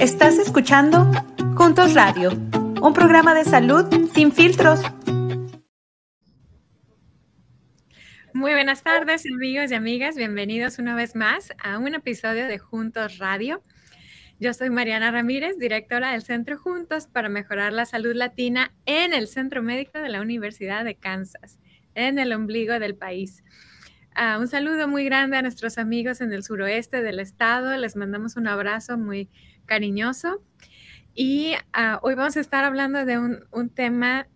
Estás escuchando Juntos Radio, un programa de salud sin filtros. Muy buenas tardes, amigos y amigas. Bienvenidos una vez más a un episodio de Juntos Radio. Yo soy Mariana Ramírez, directora del Centro Juntos para Mejorar la Salud Latina en el Centro Médico de la Universidad de Kansas, en el ombligo del país. Uh, un saludo muy grande a nuestros amigos en el suroeste del estado. Les mandamos un abrazo muy cariñoso. Y uh, hoy vamos a estar hablando de un, tema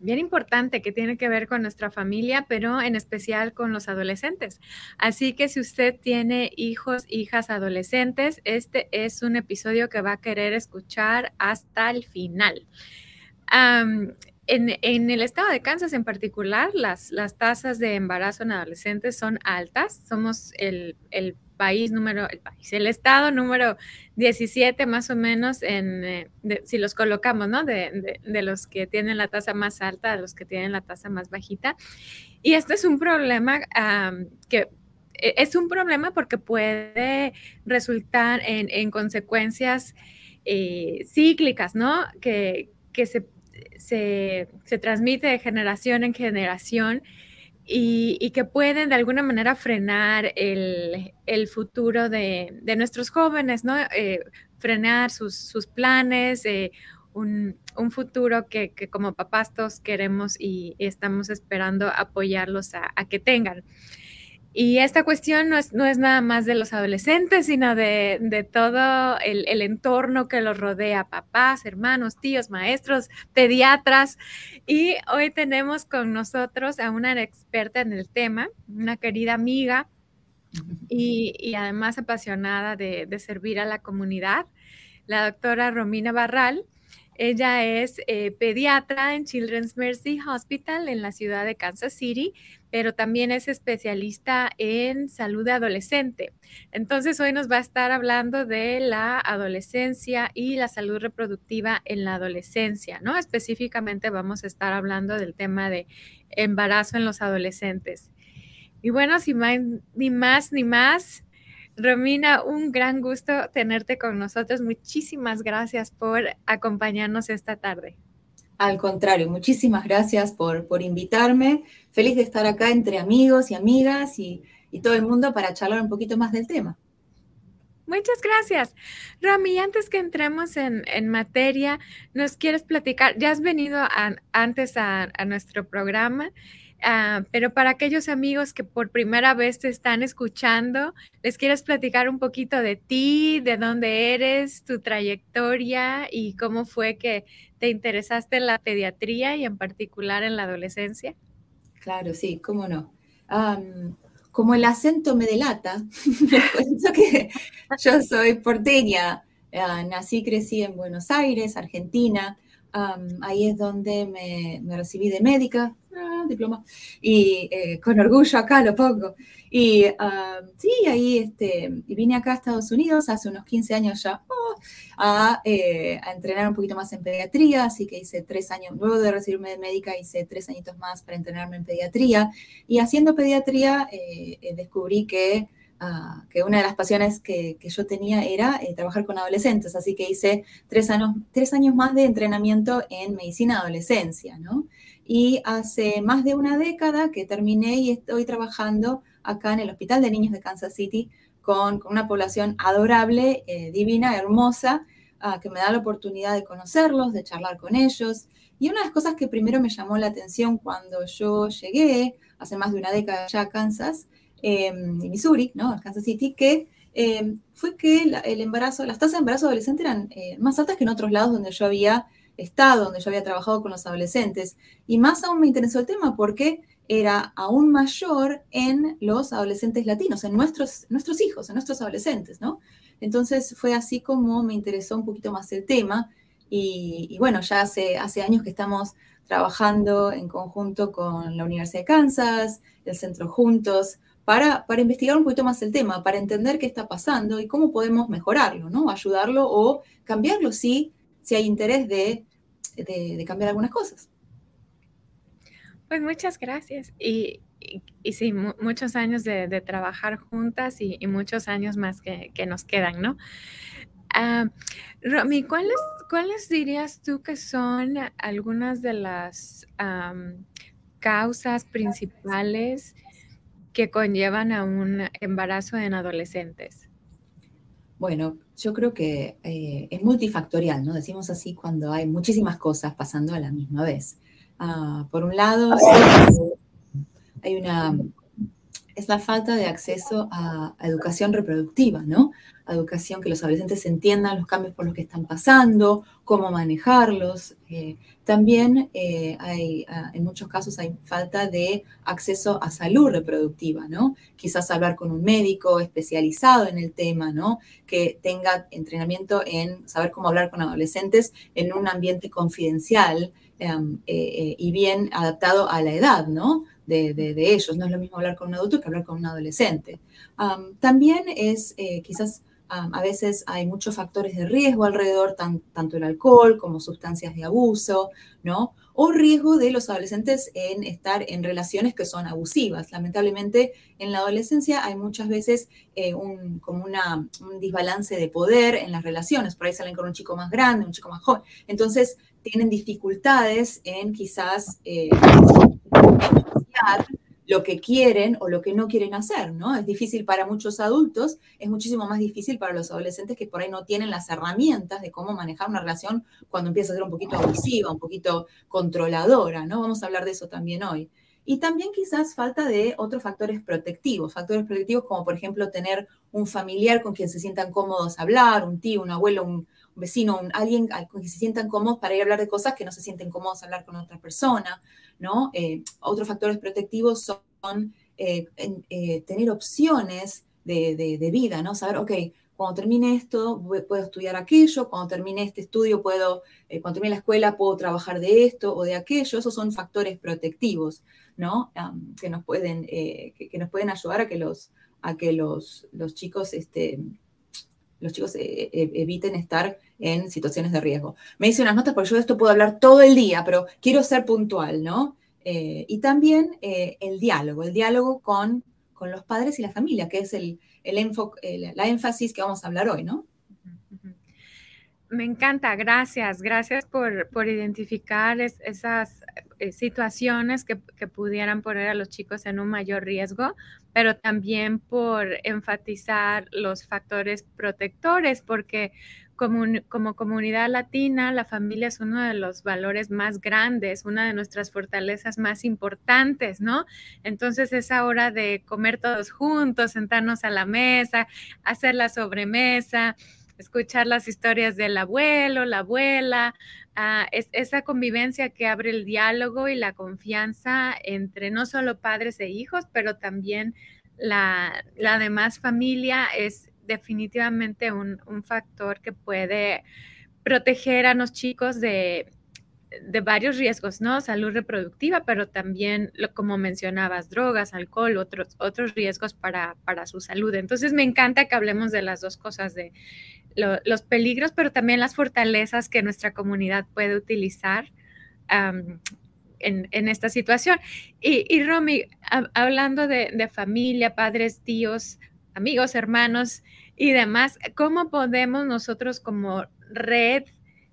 bien importante que tiene que ver con nuestra familia, pero en especial con los adolescentes. Así que si usted tiene hijos, hijas adolescentes, este es un episodio que va a querer escuchar hasta el final. En, el estado de Kansas en particular, las, tasas de embarazo en adolescentes son altas. Somos el país número, el país, el estado número 17 más o menos en, eh, si los colocamos, ¿no? De, de, los que tienen la tasa más alta, de los que tienen la tasa más bajita. Y este es un problema que e, es un problema porque puede resultar en, en consecuencias eh, cíclicas, ¿no? Que, que se, se, se transmite de generación en generación y, que pueden de alguna manera frenar el, futuro de, nuestros jóvenes, ¿no? Eh, frenar sus, planes, eh, un, futuro que, como papás todos queremos y, estamos esperando apoyarlos a que tengan. Y esta cuestión no es, no es nada más de los adolescentes, sino de, de todo el, el, entorno que los rodea, papás, hermanos, tíos, maestros, pediatras. Y hoy tenemos con nosotros a una experta en el tema, una querida amiga y, y además apasionada de, de, servir a la comunidad, la doctora Romina Barral. Ella es eh, pediatra en Children's Mercy Hospital en la ciudad de Kansas City, pero también es especialista en salud adolescente. Entonces, hoy nos va a estar hablando de la adolescencia y la salud reproductiva en la adolescencia, ¿no? Específicamente vamos a estar hablando del tema de embarazo en los adolescentes. Y bueno, sin ni más, ni más Romina, un gran gusto tenerte con nosotros. Muchísimas gracias por acompañarnos esta tarde. Al contrario, muchísimas gracias por, por invitarme. Feliz de estar acá entre amigos y amigas y, y, todo el mundo para charlar un poquito más del tema. Muchas gracias. Romy, antes que entremos en, en, materia, ¿nos quieres platicar? Ya has venido a, antes a, a nuestro programa Uh, pero para aquellos amigos que por primera vez te están escuchando, ¿les quieres platicar un poquito de ti, de dónde eres, tu trayectoria y cómo fue que te interesaste en la pediatría y en particular en la adolescencia? Claro, sí, cómo no. Um, como el acento me delata, cuento que yo soy porteña, uh, nací y crecí en Buenos Aires, Argentina. Um, ahí es donde me, me recibí de médica, diploma, y eh, con orgullo acá lo pongo. Y ah, sí, ahí este, vine acá a Estados Unidos hace unos 15 años ya oh, eh, a, entrenar un poquito más en pediatría, así que hice tres años, luego de recibirme de médica, hice tres añitos más para entrenarme en pediatría. Y haciendo pediatría eh, descubrí que ah, que una de las pasiones que, que yo tenía era trabajar con adolescentes, así que hice tres años, tres años más de entrenamiento en medicina adolescencia, ¿no? Y hace más de una década que terminé y estoy trabajando acá en el Hospital de Niños de Kansas City con, una población adorable, eh, divina, hermosa, ah, que me da la oportunidad de conocerlos, de charlar con ellos. Y una de las cosas que primero me llamó la atención cuando yo llegué, hace más de una década ya a Kansas, em, Missouri, ¿no? Kansas City, que em, fue que el embarazo, las tasas de embarazo adolescente eran eh, más altas que en otros lados donde yo había estado, donde yo había trabajado con los adolescentes. Y más aún me interesó el tema porque era aún mayor en los adolescentes latinos, en nuestros, nuestros hijos, en nuestros adolescentes, ¿no? Entonces fue así como me interesó un poquito más el tema y, bueno, ya hace, hace años que estamos trabajando en conjunto con la Universidad de Kansas, el Centro Juntos, para, para investigar un poquito más el tema, para entender qué está pasando y cómo podemos mejorarlo, ¿no? Ayudarlo o cambiarlo si si hay interés de, de, cambiar algunas cosas. Pues muchas gracias. Y, y, sí, muchos años de, trabajar juntas y, y muchos años más que, que, nos quedan, ¿no? Ah, Romy, ¿cuáles, ¿cuáles dirías tú que son algunas de las causas principales que conllevan a un embarazo en adolescentes? Bueno, yo creo que eh, es multifactorial, ¿no? Decimos así cuando hay muchísimas cosas pasando a la misma vez. Ah, por un lado, hay una es la falta de acceso a, educación reproductiva, ¿no? Educación que los adolescentes entiendan los cambios por los que están pasando, cómo manejarlos. Eh, también eh, hay, ah, en muchos casos hay falta de acceso a salud reproductiva, ¿no? Quizás hablar con un médico especializado en el tema, ¿no? Que tenga entrenamiento en saber cómo hablar con adolescentes en un ambiente confidencial em, eh, y bien adaptado a la edad, ¿no? de, ellos. No es lo mismo hablar con un adulto que hablar con un adolescente. también es eh, quizás a veces hay muchos factores de riesgo alrededor, tanto el alcohol como sustancias de abuso, ¿no? O riesgo de los adolescentes en estar en relaciones que son abusivas. Lamentablemente, en la adolescencia hay muchas veces eh, un, como una, un desbalance de poder en las relaciones. Por ahí salen con un chico más grande, un chico más joven. Entonces, tienen dificultades en quizás eh, lo que quieren o lo que no quieren hacer, ¿no? Es difícil para muchos adultos, es muchísimo más difícil para los adolescentes que por ahí no tienen las herramientas de cómo manejar una relación cuando empieza a ser un poquito abusiva, un poquito controladora, ¿no? Vamos a hablar de eso también hoy. Y también quizás falta de otros factores protectivos, factores protectivos como por ejemplo tener un familiar con quien se sientan cómodos a hablar, un tío, un abuelo, un, vecino, alguien con quien se sientan cómodos para ir a hablar de cosas que no se sienten cómodos hablar con otra persona, ¿no? Eh, otros factores protectivos son eh, eh, tener opciones de, vida, ¿no? Saber, ok, cuando termine esto puedo estudiar aquello, cuando termine este estudio puedo, cuando termine la escuela puedo trabajar de esto o de aquello, esos son factores protectivos, ¿no? que, nos pueden, que, nos pueden ayudar a que los, a que los, los chicos este, los chicos eh, eh, eviten estar en situaciones de riesgo. Me hice unas notas porque yo de esto puedo hablar todo el día, pero quiero ser puntual, ¿no? Eh, y también el diálogo, el diálogo con, con los padres y la familia, que es el, el, la énfasis que vamos a hablar hoy, ¿no? Me encanta, gracias, gracias por, por identificar esas situaciones que, que, pudieran poner a los chicos en un mayor riesgo, pero también por enfatizar los factores protectores, porque como, como, comunidad latina, la familia es uno de los valores más grandes, una de nuestras fortalezas más importantes, ¿no? Entonces es hora de comer todos juntos, sentarnos a la mesa, hacer la sobremesa, escuchar las historias del abuelo, la abuela, ah, es, esa convivencia que abre el diálogo y la confianza entre no solo padres e hijos, pero también la, la demás familia es definitivamente un, factor que puede proteger a los chicos de, de varios riesgos, ¿no? Salud reproductiva, pero también, como mencionabas, drogas, alcohol, otros, otros riesgos para, para su salud. Entonces, me encanta que hablemos de las dos cosas, de los peligros, pero también las fortalezas que nuestra comunidad puede utilizar en, esta situación. Y, Romy, hablando de, familia, padres, tíos, amigos, hermanos y demás, ¿cómo podemos nosotros como red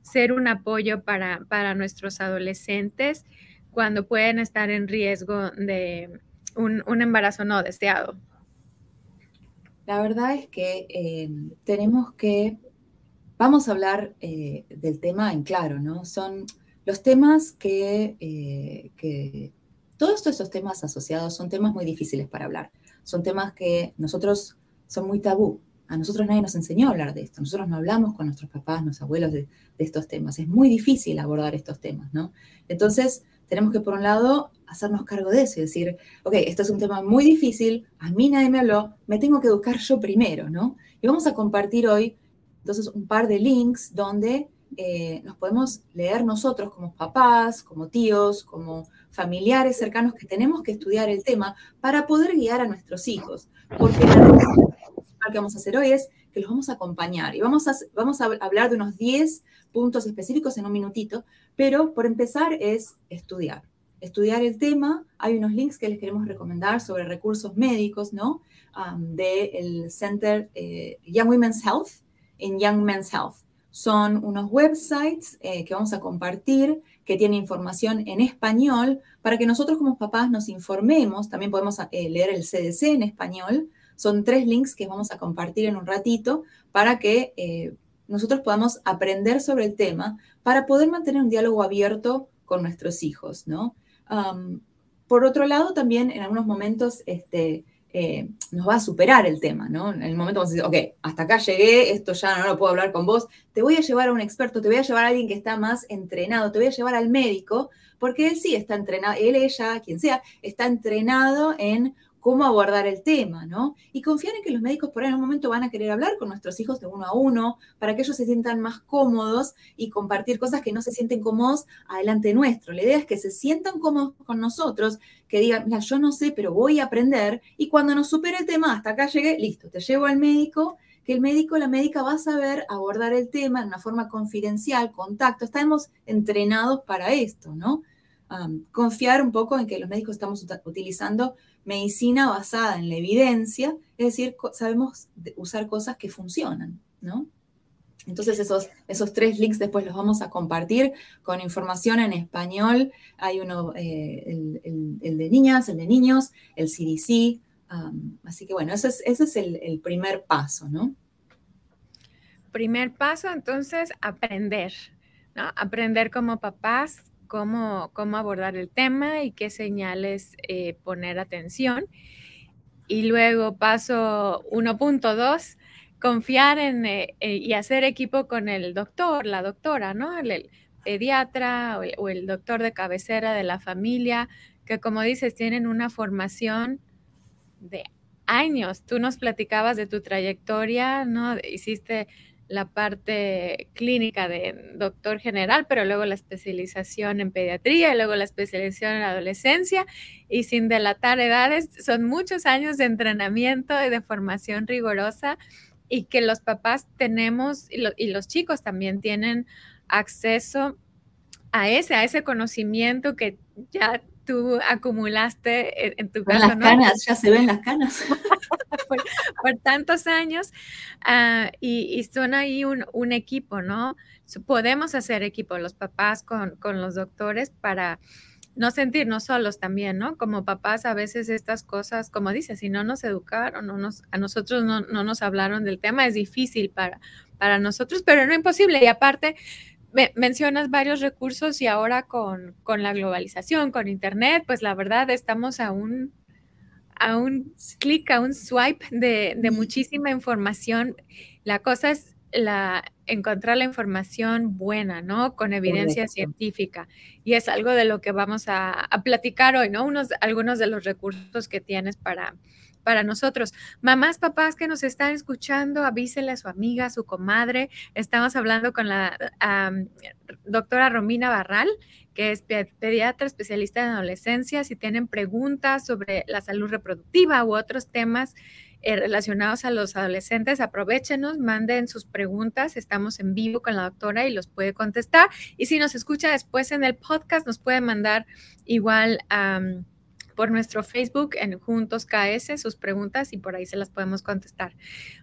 ser un apoyo para, nuestros adolescentes cuando pueden estar en riesgo de un embarazo no deseado? La verdad es que eh, tenemos que, vamos a hablar eh, del tema en claro, ¿no? Son los temas que, eh, que, todos estos temas asociados son temas muy difíciles para hablar. Son temas que nosotros son muy tabú. A nosotros nadie nos enseñó a hablar de esto. Nosotros no hablamos con nuestros papás, nuestros abuelos de estos temas. Es muy difícil abordar estos temas, ¿no? Entonces, tenemos que, por un lado, hacernos cargo de eso y decir, ok, esto es un tema muy difícil, a mí nadie me habló, me tengo que educar yo primero, ¿no? Y vamos a compartir hoy, entonces, un par de links donde eh, nos podemos leer nosotros como papás, como tíos, como familiares cercanos que tenemos que estudiar el tema para poder guiar a nuestros hijos. Porque lo que vamos a hacer hoy es que los vamos a acompañar y vamos a, vamos a hablar de unos 10 puntos específicos en un minutito, pero por empezar es estudiar estudiar el tema, hay unos links que les queremos recomendar sobre recursos médicos, ¿no? del Center eh, Young Women's Health en Young Men's Health. Son unos websites eh, que vamos a compartir que tienen información en español para que nosotros como papás nos informemos. También podemos eh, leer el CDC en español. Son tres links que vamos a compartir en un ratito para que eh, nosotros podamos aprender sobre el tema para poder mantener un diálogo abierto con nuestros hijos, ¿no? por otro lado, también en algunos momentos este, eh, nos va a superar el tema, ¿no? En el momento vamos a decir, ok, hasta acá llegué, esto ya no lo puedo hablar con vos, te voy a llevar a un experto, te voy a llevar a alguien que está más entrenado, te voy a llevar al médico, porque él sí está entrenado, él, ella, quien sea, está entrenado en cómo abordar el tema, ¿no? Y confiar en que los médicos por ahí en un momento van a querer hablar con nuestros hijos de uno a uno para que ellos se sientan más cómodos y compartir cosas que no se sienten cómodos adelante nuestro. La idea es que se sientan cómodos con nosotros, que digan, mira, yo no sé, pero voy a aprender y cuando nos supere el tema, hasta acá llegué, listo, te llevo al médico que el médico la médica va a saber abordar el tema de una forma confidencial, contacto. Estamos entrenados para esto, ¿no? Confiar un poco en que los médicos estamos utilizando medicina basada en la evidencia, es decir, sabemos usar cosas que funcionan, ¿no? Entonces esos, esos tres links después los vamos a compartir con información en español. Hay uno, eh, el, de niñas, el de niños, el CDC. así que bueno, ese es, ese es el, el primer paso, ¿no? Primer paso, entonces, aprender, ¿no? Aprender como papás cómo, cómo abordar el tema y qué señales eh, poner atención. Y luego paso 1.2, confiar en eh, eh, y hacer equipo con el doctor, la doctora, ¿no? El, pediatra o el, doctor de cabecera de la familia, que como dices, tienen una formación de años. Tú nos platicabas de tu trayectoria, ¿no? Hiciste la parte clínica de doctor general, pero luego la especialización en pediatría y luego la especialización en adolescencia y sin delatar edades, son muchos años de entrenamiento y de formación rigurosa y que los papás tenemos y, los chicos también tienen acceso a ese, a ese conocimiento que ya tú acumulaste en, tu casa. Las canas, ya se ven las canas. por, tantos años ah, y, son ahí un, equipo, ¿no? Podemos hacer equipo los papás con, los doctores para no sentirnos solos también, ¿no? Como papás a veces estas cosas, como dices, si no nos educaron, no nos, a nosotros no, nos hablaron del tema, es difícil para, para nosotros, pero no imposible. Y aparte, mencionas varios recursos y ahora con, con, la globalización, con Internet, pues la verdad estamos a un, a un clic, a un swipe de, de, muchísima información. La cosa es la, encontrar la información buena, ¿no? Con evidencia científica. Y es algo de lo que vamos a, a platicar hoy, ¿no? Unos, algunos de los recursos que tienes para, para nosotros. Mamás, papás que nos están escuchando, avísele a su amiga, a su comadre. Estamos hablando con la doctora Romina Barral, que es pediatra especialista en adolescencia. Si tienen preguntas sobre la salud reproductiva u otros temas eh, relacionados a los adolescentes, aprovechenos, manden sus preguntas. Estamos en vivo con la doctora y los puede contestar. Y si nos escucha después en el podcast, nos puede mandar igual por nuestro Facebook en Juntos KS sus preguntas y por ahí se las podemos contestar.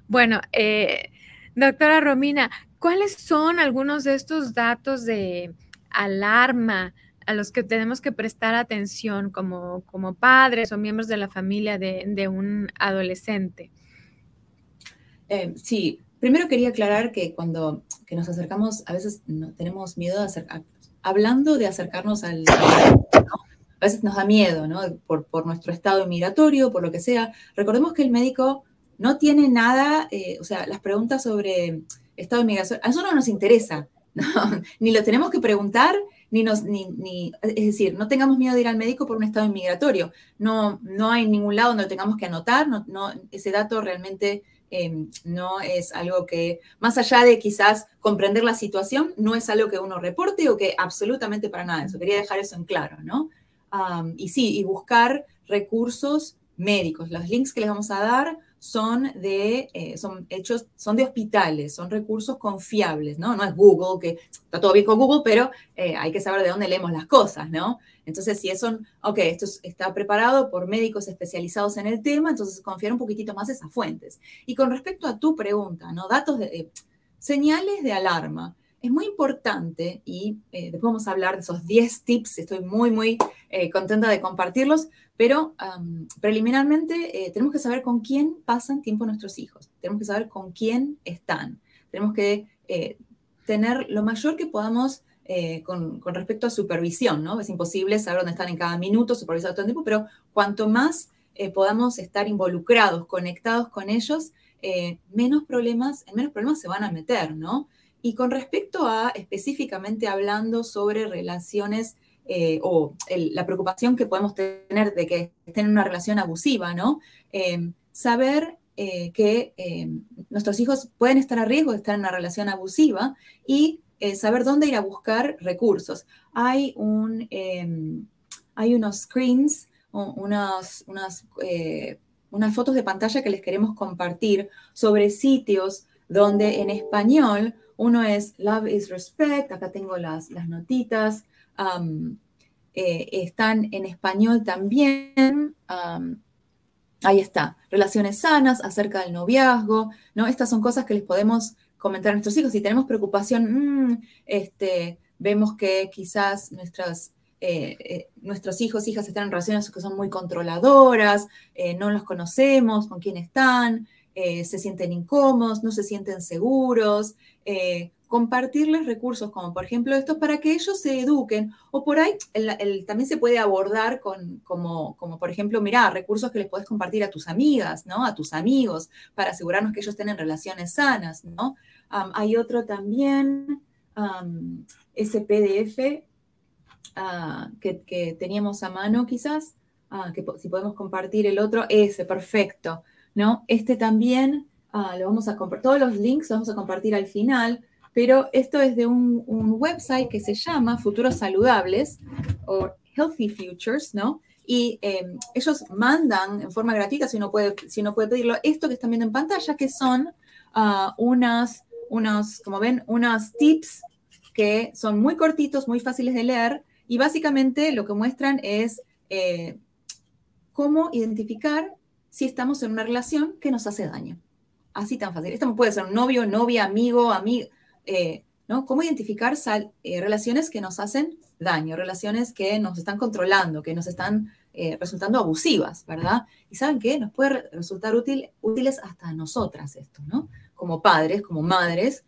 Bueno, eh, doctora Romina, ¿cuáles son algunos de estos datos de alarma a los que tenemos que prestar atención como, como padres o miembros de la familia de, un adolescente? Eh, sí, primero quería aclarar que cuando que nos acercamos, a veces no, tenemos miedo de acercar, hablando de acercarnos al, a veces nos da miedo, ¿no? Por, nuestro estado migratorio, por lo que sea. Recordemos que el médico no tiene nada, eh, o sea, las preguntas sobre estado de migración, a nosotros no nos interesa, ni lo tenemos que preguntar, ni nos, ni, ni, es decir, no tengamos miedo de ir al médico por un estado inmigratorio. No, no hay ningún lado donde lo tengamos que anotar, no, no, ese dato realmente em, no es algo que, más allá de quizás comprender la situación, no es algo que uno reporte o que absolutamente para nada. Eso quería dejar eso en claro, ¿no? Y sí, y buscar recursos médicos. Los links que les vamos a dar son de, eh, son hechos, son de hospitales, son recursos confiables, ¿no? No es Google, que está todo bien con Google, pero eh, hay que saber de dónde leemos las cosas, ¿no? Entonces, si eso, ok, esto está preparado por médicos especializados en el tema, entonces confiar un poquitito más esas fuentes. Y con respecto a tu pregunta, ¿no? Datos de, señales de alarma. Es muy importante y eh, después vamos a hablar de esos 10 tips, estoy muy, muy eh, contenta de compartirlos, pero preliminarmente eh, tenemos que saber con quién pasan tiempo nuestros hijos, tenemos que saber con quién están, tenemos que tener lo mayor que podamos con, respecto a supervisión, ¿no? Es imposible saber dónde están en cada minuto, supervisar todo el tiempo, pero cuanto más podamos estar involucrados, conectados con ellos, menos problemas, en menos problemas se van a meter, ¿no? Y con respecto a específicamente hablando sobre relaciones eh, o la preocupación que podemos tener de que estén en una relación abusiva, ¿no? Em, saber eh, que em, nuestros hijos pueden estar a riesgo de estar en una relación abusiva y eh, saber dónde ir a buscar recursos. Hay, un, em, hay unos screens, unas, unas, unas fotos de pantalla que les queremos compartir sobre sitios donde en español uno es Love is Respect, acá tengo las, las notitas, eh, están en español también, ahí está, relaciones sanas acerca del noviazgo, ¿no? Estas son cosas que les podemos comentar a nuestros hijos. Si tenemos preocupación, mm, este, vemos que quizás nuestras, eh, eh, nuestros hijos, hijas están en relaciones que son muy controladoras, no los conocemos, con quién están, se sienten incómodos, no se sienten seguros, eh, compartirles recursos como por ejemplo estos para que ellos se eduquen o por ahí también se puede abordar con como, como por ejemplo mira recursos que les puedes compartir a tus amigas no a tus amigos para asegurarnos que ellos tienen relaciones sanas no hay otro también ese PDF ah, que, teníamos a mano quizás ah, que si podemos compartir el otro ese perfecto no este también Ah, lo vamos a todos los links los vamos a compartir al final, pero esto es de un, website que se llama Futuros Saludables o Healthy Futures, ¿no? Y em, ellos mandan en forma gratuita, si uno, puede, si uno puede pedirlo, esto que están viendo en pantalla, que son uh, unas, unos, como ven, unos tips que son muy cortitos, muy fáciles de leer, y básicamente lo que muestran es eh, cómo identificar si estamos en una relación que nos hace daño. Así tan fácil. Esto puede ser un novio, novia, amigo, amigo, eh, ¿no? ¿Cómo identificar eh, relaciones que nos hacen daño, relaciones que nos están controlando, que nos están eh, resultando abusivas, ¿verdad? Y saben qué, nos puede resultar útil, útiles hasta nosotras esto, ¿no? Como padres, como madres,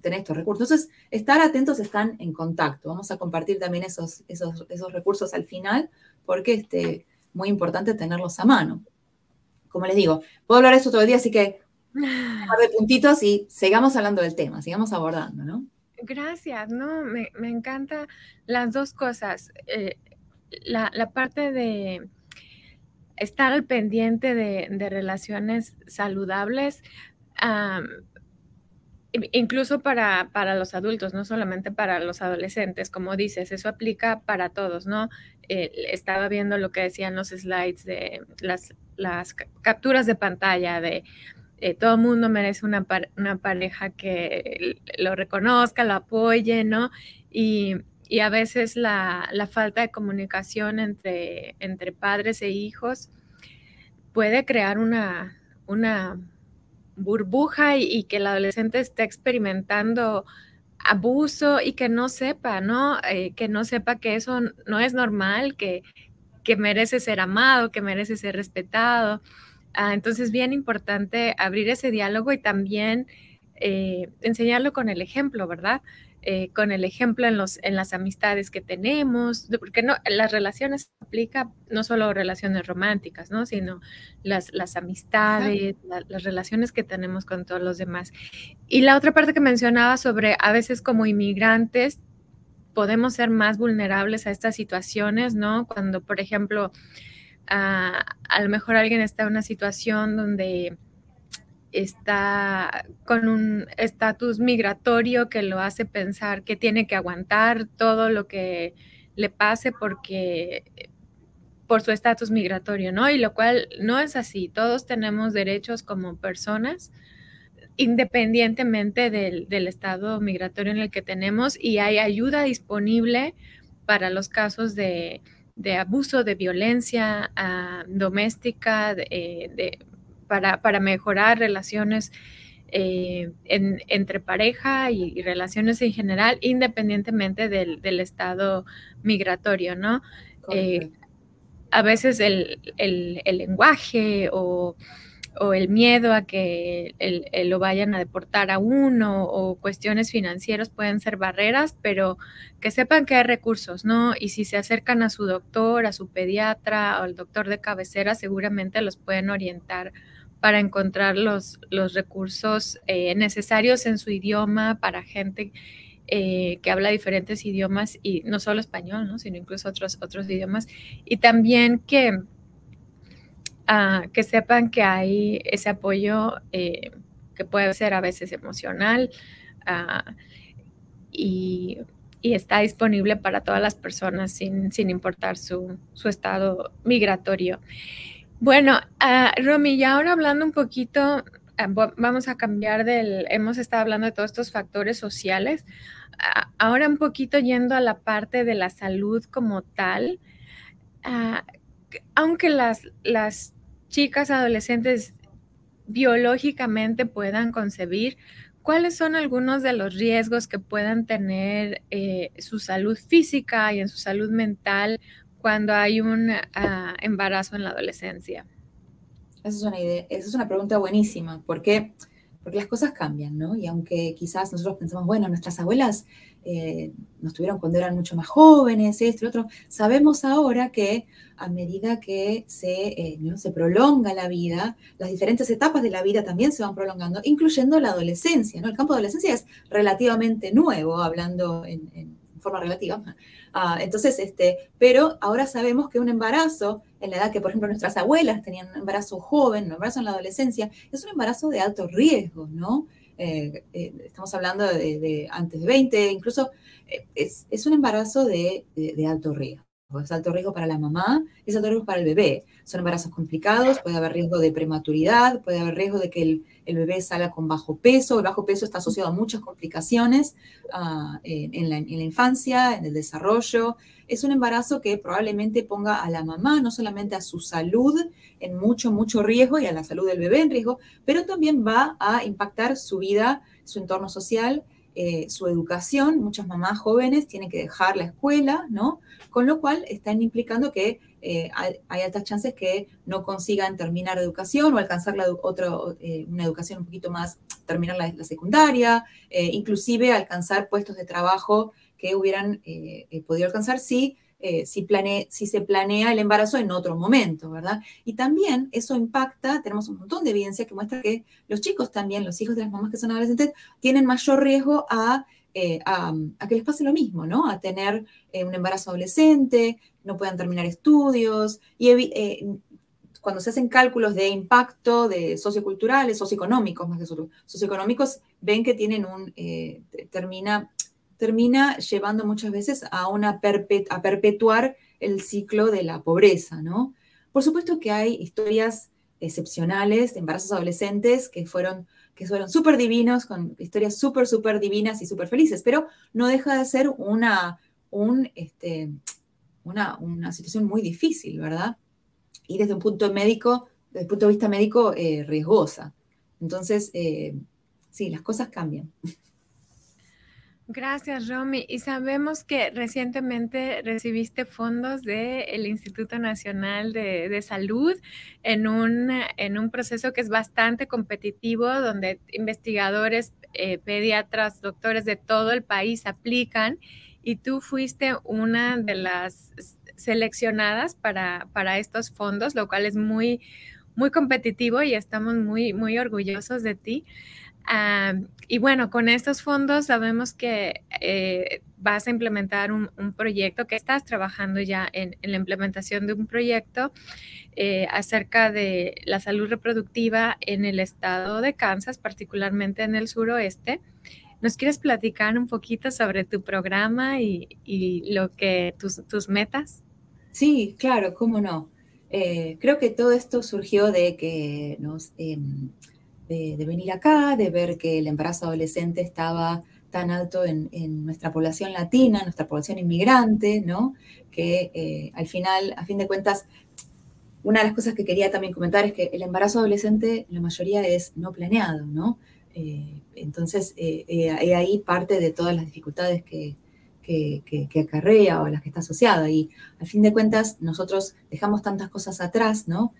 tener estos recursos. Entonces, estar atentos están en contacto. Vamos a compartir también esos, esos, esos recursos al final, porque es este, muy importante tenerlos a mano. Como les digo, puedo hablar de esto todo el día, así que de puntitos y sigamos hablando del tema, sigamos abordando, ¿no? Gracias, no, me, me encanta las dos cosas. Eh, la, parte de estar al pendiente de, de relaciones saludables, incluso para, para, los adultos, no solamente para los adolescentes, como dices, eso aplica para todos, ¿no? Eh, estaba viendo lo que decían los slides de las, las capturas de pantalla de eh, todo el mundo merece una, pareja que lo reconozca, lo apoye, ¿no? Y, y a veces la, la, falta de comunicación entre, entre padres e hijos puede crear una, una burbuja y, que el adolescente esté experimentando abuso y que no sepa, ¿no? Eh, que no sepa que eso no es normal, que, que merece ser amado, que merece ser respetado. Ah, entonces, bien importante abrir ese diálogo y también eh, enseñarlo con el ejemplo, ¿verdad? Eh, con el ejemplo en, los, en las amistades que tenemos, porque no, las relaciones aplica no solo relaciones románticas, ¿no? sino las, las amistades, las relaciones que tenemos con todos los demás. Y la otra parte que mencionaba sobre a veces como inmigrantes podemos ser más vulnerables a estas situaciones, ¿no? Cuando, por ejemplo, a, lo mejor alguien está en una situación donde está con un estatus migratorio que lo hace pensar que tiene que aguantar todo lo que le pase porque por su estatus migratorio, ¿no? Y lo cual no es así. Todos tenemos derechos como personas, independientemente del, del estado migratorio en el que tenemos, y hay ayuda disponible para los casos de, de abuso, de violencia ah, doméstica, eh, para, mejorar relaciones eh, entre pareja y, relaciones en general, independientemente del, estado migratorio, ¿no? Eh, a veces el, lenguaje o, el miedo a que lo vayan a deportar a uno o cuestiones financieras pueden ser barreras, pero que sepan que hay recursos, ¿no? Y si se acercan a su doctor, a su pediatra o al doctor de cabecera, seguramente los pueden orientar para encontrar los, los recursos eh, necesarios en su idioma para gente eh, que habla diferentes idiomas y no solo español, ¿no? sino incluso otros, otros idiomas. Y también que, que sepan que hay ese apoyo eh, que puede ser a veces emocional ah, y, está disponible para todas las personas sin, sin importar su, su estado migratorio. Bueno, uh, Romy, y ahora hablando un poquito, ah, vamos a cambiar del, hemos estado hablando de todos estos factores sociales, ah, ahora un poquito yendo a la parte de la salud como tal, aunque las, las chicas adolescentes biológicamente puedan concebir, ¿cuáles son algunos de los riesgos que puedan tener eh, su salud física y en su salud mental cuando hay un ah, embarazo en la adolescencia? Esa es una idea, esa es una pregunta buenísima, porque porque las cosas cambian, ¿no? Y aunque quizás nosotros pensamos, bueno, nuestras abuelas eh, nos tuvieron cuando eran mucho más jóvenes, esto y otro, sabemos ahora que a medida que se, eh, se prolonga la vida, las diferentes etapas de la vida también se van prolongando, incluyendo la adolescencia, ¿no? El campo de adolescencia es relativamente nuevo, hablando en forma relativa. Ah, entonces, este, pero ahora sabemos que un embarazo, en la edad que, por ejemplo, nuestras abuelas tenían un embarazo joven, un embarazo en la adolescencia, es un embarazo de alto riesgo, ¿no? Eh, eh, estamos hablando de, antes de 20, incluso eh, es, un embarazo de, de alto riesgo. Es alto riesgo para la mamá, es alto riesgo para el bebé. Son embarazos complicados, puede haber riesgo de prematuridad, puede haber riesgo de que el, el bebé salga con bajo peso. El bajo peso está asociado a muchas complicaciones ah, en, la, infancia, en el desarrollo. Es un embarazo que probablemente ponga a la mamá, no solamente a su salud en mucho, mucho riesgo y a la salud del bebé en riesgo, pero también va a impactar su vida, su entorno social, eh, su educación. Muchas mamás jóvenes tienen que dejar la escuela, ¿no? Con lo cual están implicando que eh, hay, altas chances que no consigan terminar educación o alcanzar la, otra, eh, una educación un poquito más, terminar la, secundaria, eh, inclusive alcanzar puestos de trabajo que hubieran podido alcanzar si, si, si se planea el embarazo en otro momento, ¿verdad? Y también eso impacta, tenemos un montón de evidencia que muestra que los chicos también, los hijos de las mamás que son adolescentes, tienen mayor riesgo a a, que les pase lo mismo, ¿no? A tener un embarazo adolescente, no puedan terminar estudios, y eh, cuando se hacen cálculos de impacto de socioculturales, socioeconómicos más que socioeconómicos, ven que tienen un, eh, termina, termina llevando muchas veces a, una a perpetuar el ciclo de la pobreza, ¿no? Por supuesto que hay historias excepcionales embarazos adolescentes que fueron que fueron súper divinos, con historias súper, súper divinas y súper felices, pero no deja de ser una, un, este, una, situación muy difícil, ¿verdad? Y desde un punto médico, desde el punto de vista médico, eh, riesgosa. Entonces, eh, sí, las cosas cambian. Gracias, Romy. Y sabemos que recientemente recibiste fondos del Instituto Nacional de, Salud en un, en un proceso que es bastante competitivo, donde investigadores, eh, pediatras, doctores de todo el país aplican y tú fuiste una de las seleccionadas para, para estos fondos, lo cual es muy, muy competitivo y estamos muy, muy orgullosos de ti. Ah, y bueno, con estos fondos sabemos que eh, vas a implementar un, proyecto, que estás trabajando ya en, la implementación de un proyecto eh, acerca de la salud reproductiva en el estado de Kansas, particularmente en el suroeste. ¿Nos quieres platicar un poquito sobre tu programa y, lo que tus, metas? Sí, claro, cómo no. Eh, creo que todo esto surgió de que nos, em, de, venir acá, de ver que el embarazo adolescente estaba tan alto en, nuestra población latina, nuestra población inmigrante, ¿no? Que eh, al final, a fin de cuentas, una de las cosas que quería también comentar es que el embarazo adolescente, la mayoría es no planeado, ¿no? entonces, ahí parte de todas las dificultades que, que, acarrea o las que está asociada. Y al fin de cuentas, nosotros dejamos tantas cosas atrás, ¿no?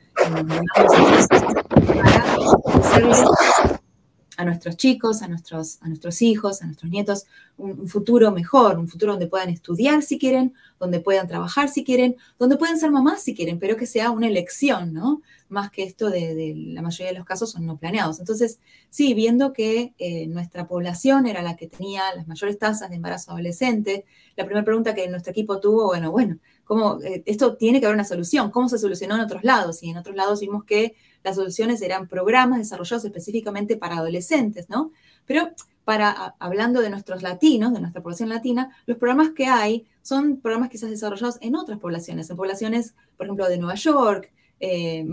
A nuestros chicos, a nuestros, a nuestros hijos, a nuestros nietos, un, futuro mejor, un futuro donde puedan estudiar si quieren, donde puedan trabajar si quieren, donde pueden ser mamás si quieren, pero que sea una elección, ¿no? Más que esto de, la mayoría de los casos son no planeados. Entonces, sí, viendo que eh, nuestra población era la que tenía las mayores tasas de embarazo adolescente, la primera pregunta que nuestro equipo tuvo, bueno, bueno, ¿cómo, eh, esto tiene que haber una solución, ¿cómo se solucionó en otros lados? Y en otros lados vimos que las soluciones eran programas desarrollados específicamente para adolescentes, ¿no? Pero para, hablando de nuestros latinos, de nuestra población latina, los programas que hay son programas quizás desarrollados en otras poblaciones, en poblaciones, por ejemplo, de Nueva York, eh,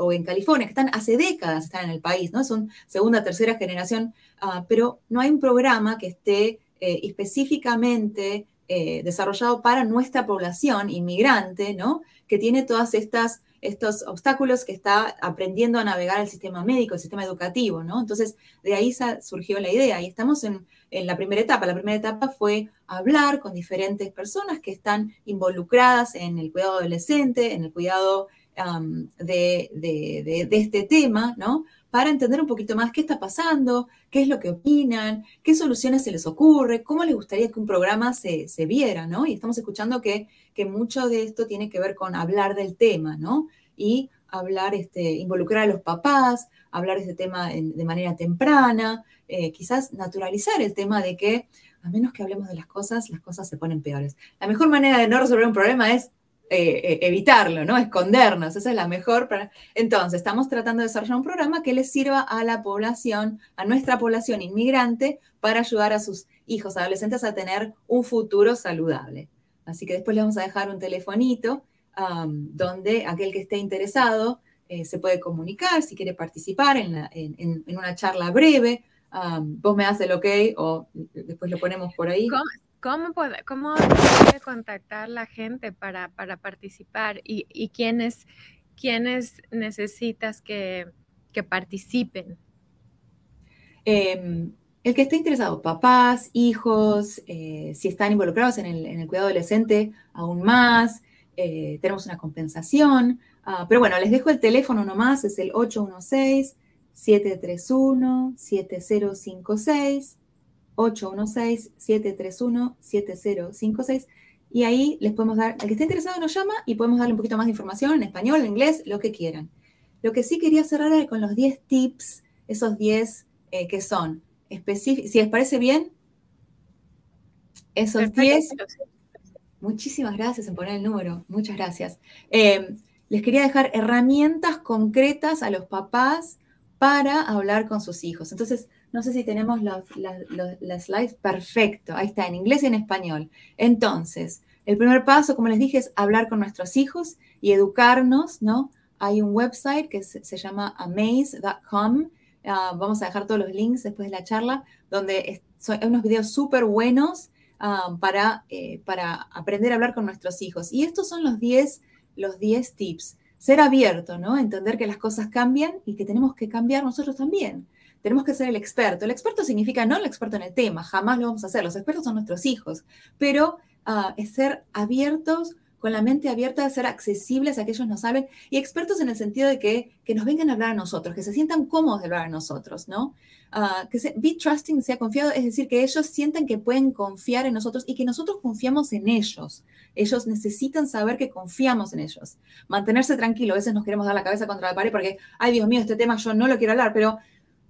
o en California, que están hace décadas, están en el país, ¿no? Son segunda, tercera generación, ah, pero no hay un programa que esté eh, específicamente eh, desarrollado para nuestra población inmigrante, ¿no? Que tiene todas estas estos obstáculos que está aprendiendo a navegar el sistema médico, el sistema educativo, ¿no? Entonces, de ahí surgió la idea y estamos en, la primera etapa. La primera etapa fue hablar con diferentes personas que están involucradas en el cuidado adolescente, en el cuidado de, de, este tema, ¿no? Para entender un poquito más qué está pasando, qué es lo que opinan, qué soluciones se les ocurre, cómo les gustaría que un programa se, se viera, ¿no? Y estamos escuchando que que mucho de esto tiene que ver con hablar del tema, ¿no? Y hablar, este, involucrar a los papás, hablar este tema de manera temprana, eh, quizás naturalizar el tema de que a menos que hablemos de las cosas, las cosas se ponen peores. La mejor manera de no resolver un problema es eh, eh, evitarlo, ¿no? Escondernos, esa es la mejor. Entonces, estamos tratando de desarrollar un programa que les sirva a la población, a nuestra población inmigrante, para ayudar a sus hijos adolescentes a tener un futuro saludable. Así que después le vamos a dejar un telefonito donde aquel que esté interesado eh, se puede comunicar si quiere participar en, una charla breve. vos me das el ok o después lo ponemos por ahí. ¿Cómo, puede, cómo contactar la gente para, participar y, quiénes, necesitas que, participen? Em, el que esté interesado, papás, hijos, eh, si están involucrados en el, cuidado adolescente, aún más, eh, tenemos una compensación. Ah, pero bueno, les dejo el teléfono nomás, es el 816-731-7056, 816-731-7056. Y ahí les podemos dar, el que esté interesado nos llama y podemos darle un poquito más de información en español, en inglés, lo que quieran. Lo que sí quería cerrar era con los 10 tips, esos 10 eh, que son si les parece bien, esos 10. Muchísimas gracias en poner el número, muchas gracias. Em, les quería dejar herramientas concretas a los papás para hablar con sus hijos. Entonces, no sé si tenemos las slides. Perfecto, ahí está, en inglés y en español. Entonces, el primer paso, como les dije, es hablar con nuestros hijos y educarnos, ¿no? Hay un website que se, llama amaze.com Ah, vamos a dejar todos los links después de la charla, donde son, unos videos súper buenos ah, para, eh, para aprender a hablar con nuestros hijos. Y estos son los 10 los 10 tips. Ser abierto, ¿no? Entender que las cosas cambian y que tenemos que cambiar nosotros también. Tenemos que ser el experto. El experto significa no el experto en el tema, jamás lo vamos a hacer. Los expertos son nuestros hijos, pero ah, es ser abiertos con la mente abierta ser accesibles a que ellos nos hablen y expertos en el sentido de que, que nos vengan a hablar a nosotros, que se sientan cómodos de hablar a nosotros, ¿no? Ah, que se, be trusting, sea confiado, es decir, que ellos sientan que pueden confiar en nosotros y que nosotros confiamos en ellos. Ellos necesitan saber que confiamos en ellos. Mantenerse tranquilo, a veces nos queremos dar la cabeza contra la pared porque, ay Dios mío, este tema yo no lo quiero hablar, pero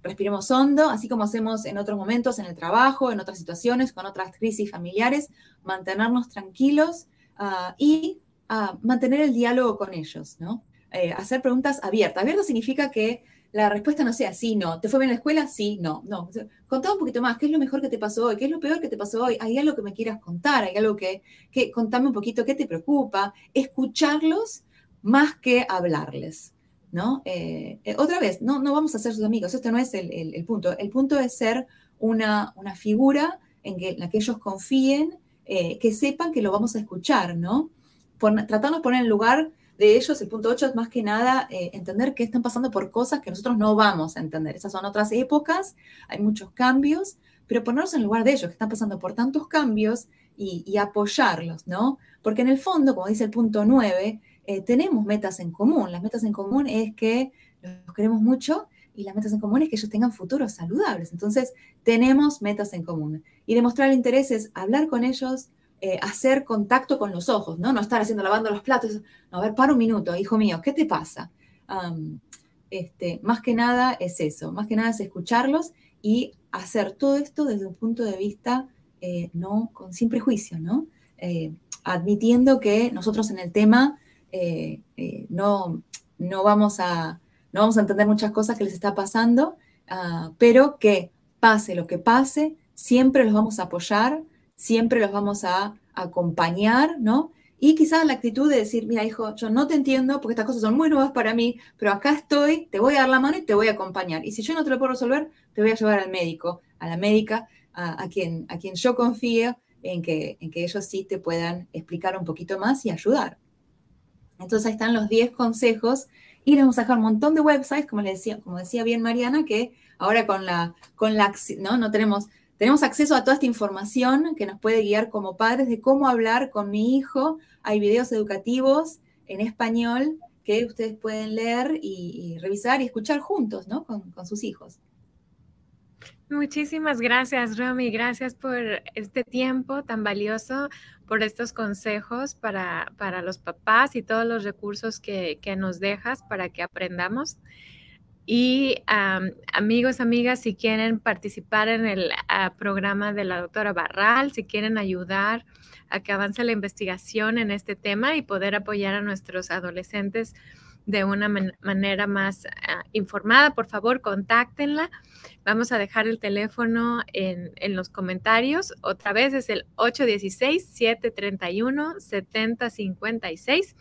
respiremos hondo, así como hacemos en otros momentos, en el trabajo, en otras situaciones, con otras crisis familiares, mantenernos tranquilos Ah, y ah, mantener el diálogo con ellos, ¿no? Eh, hacer preguntas abiertas. Abierto significa que la respuesta no sea sí, no. ¿Te fue bien la escuela? Sí, no. No. Contá un poquito más. ¿Qué es lo mejor que te pasó hoy? ¿Qué es lo peor que te pasó hoy? ¿Hay algo que me quieras contar? ¿Hay algo que, que contame un poquito qué te preocupa? Escucharlos más que hablarles, ¿no? Eh, eh, otra vez, no, no vamos a ser sus amigos. Esto no es el, punto. El punto es ser una, una figura en, que, la que ellos confíen eh, que sepan que lo vamos a escuchar, ¿no? tratarnos de poner en lugar de ellos, el punto 8 es más que nada eh, entender que están pasando por cosas que nosotros no vamos a entender. Esas son otras épocas, hay muchos cambios, pero ponernos en lugar de ellos, que están pasando por tantos cambios y, apoyarlos, ¿no? Porque en el fondo, como dice el punto 9, eh, tenemos metas en común. Las metas en común es que los queremos mucho y las metas en común es que ellos tengan futuros saludables. Entonces, tenemos metas en común. Y demostrar interés es hablar con ellos, eh, hacer contacto con los ojos, ¿no? No estar haciendo lavando los platos. a ver, para un minuto, hijo mío, ¿qué te pasa? este, más que nada es eso, más que nada es escucharlos y hacer todo esto desde un punto de vista eh, no con, sin prejuicio, ¿no? Admitiendo que nosotros en el tema no, no, vamos a, no vamos a entender muchas cosas que les está pasando, ah, pero que pase lo que pase, siempre los vamos a apoyar, siempre los vamos a acompañar, ¿no? Y quizás la actitud de decir, mira, hijo, yo no te entiendo porque estas cosas son muy nuevas para mí, pero acá estoy, te voy a dar la mano y te voy a acompañar. Y si yo no te lo puedo resolver, te voy a llevar al médico, a la médica, a, quien, a quien yo confío en que, en que ellos sí te puedan explicar un poquito más y ayudar. Entonces ahí están los 10 consejos y les vamos a dejar un montón de websites, como, les decía, como decía bien Mariana, que ahora con la, con la, ¿no? No tenemos tenemos acceso a toda esta información que nos puede guiar como padres de cómo hablar con mi hijo. Hay videos educativos en español que ustedes pueden leer y, revisar y escuchar juntos, ¿no? Con, sus hijos. Muchísimas gracias, Romy. Gracias por este tiempo tan valioso, por estos consejos para, para los papás y todos los recursos que, que nos dejas para que aprendamos. Y amigos, amigas, si quieren participar en el ah, programa de la doctora Barral, si quieren ayudar a que avance la investigación en este tema y poder apoyar a nuestros adolescentes de una manera más ah, informada, por favor, contáctenla. Vamos a dejar el teléfono en, los comentarios. Otra vez es el 816-731-7056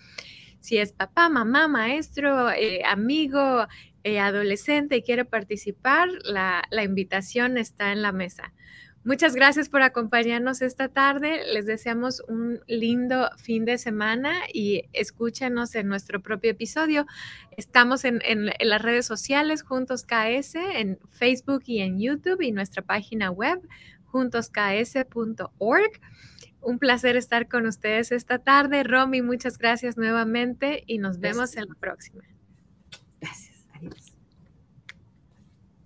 si es papá, mamá, maestro, eh, amigo, eh, adolescente y quiere participar, la, invitación está en la mesa. Muchas gracias por acompañarnos esta tarde. Les deseamos un lindo fin de semana y escúchenos en nuestro propio episodio. Estamos en, en, las redes sociales Juntos KS, en Facebook y en YouTube y nuestra página web juntosks.org. Un placer estar con ustedes esta tarde. Romy, muchas gracias nuevamente y nos vemos en la próxima. Gracias.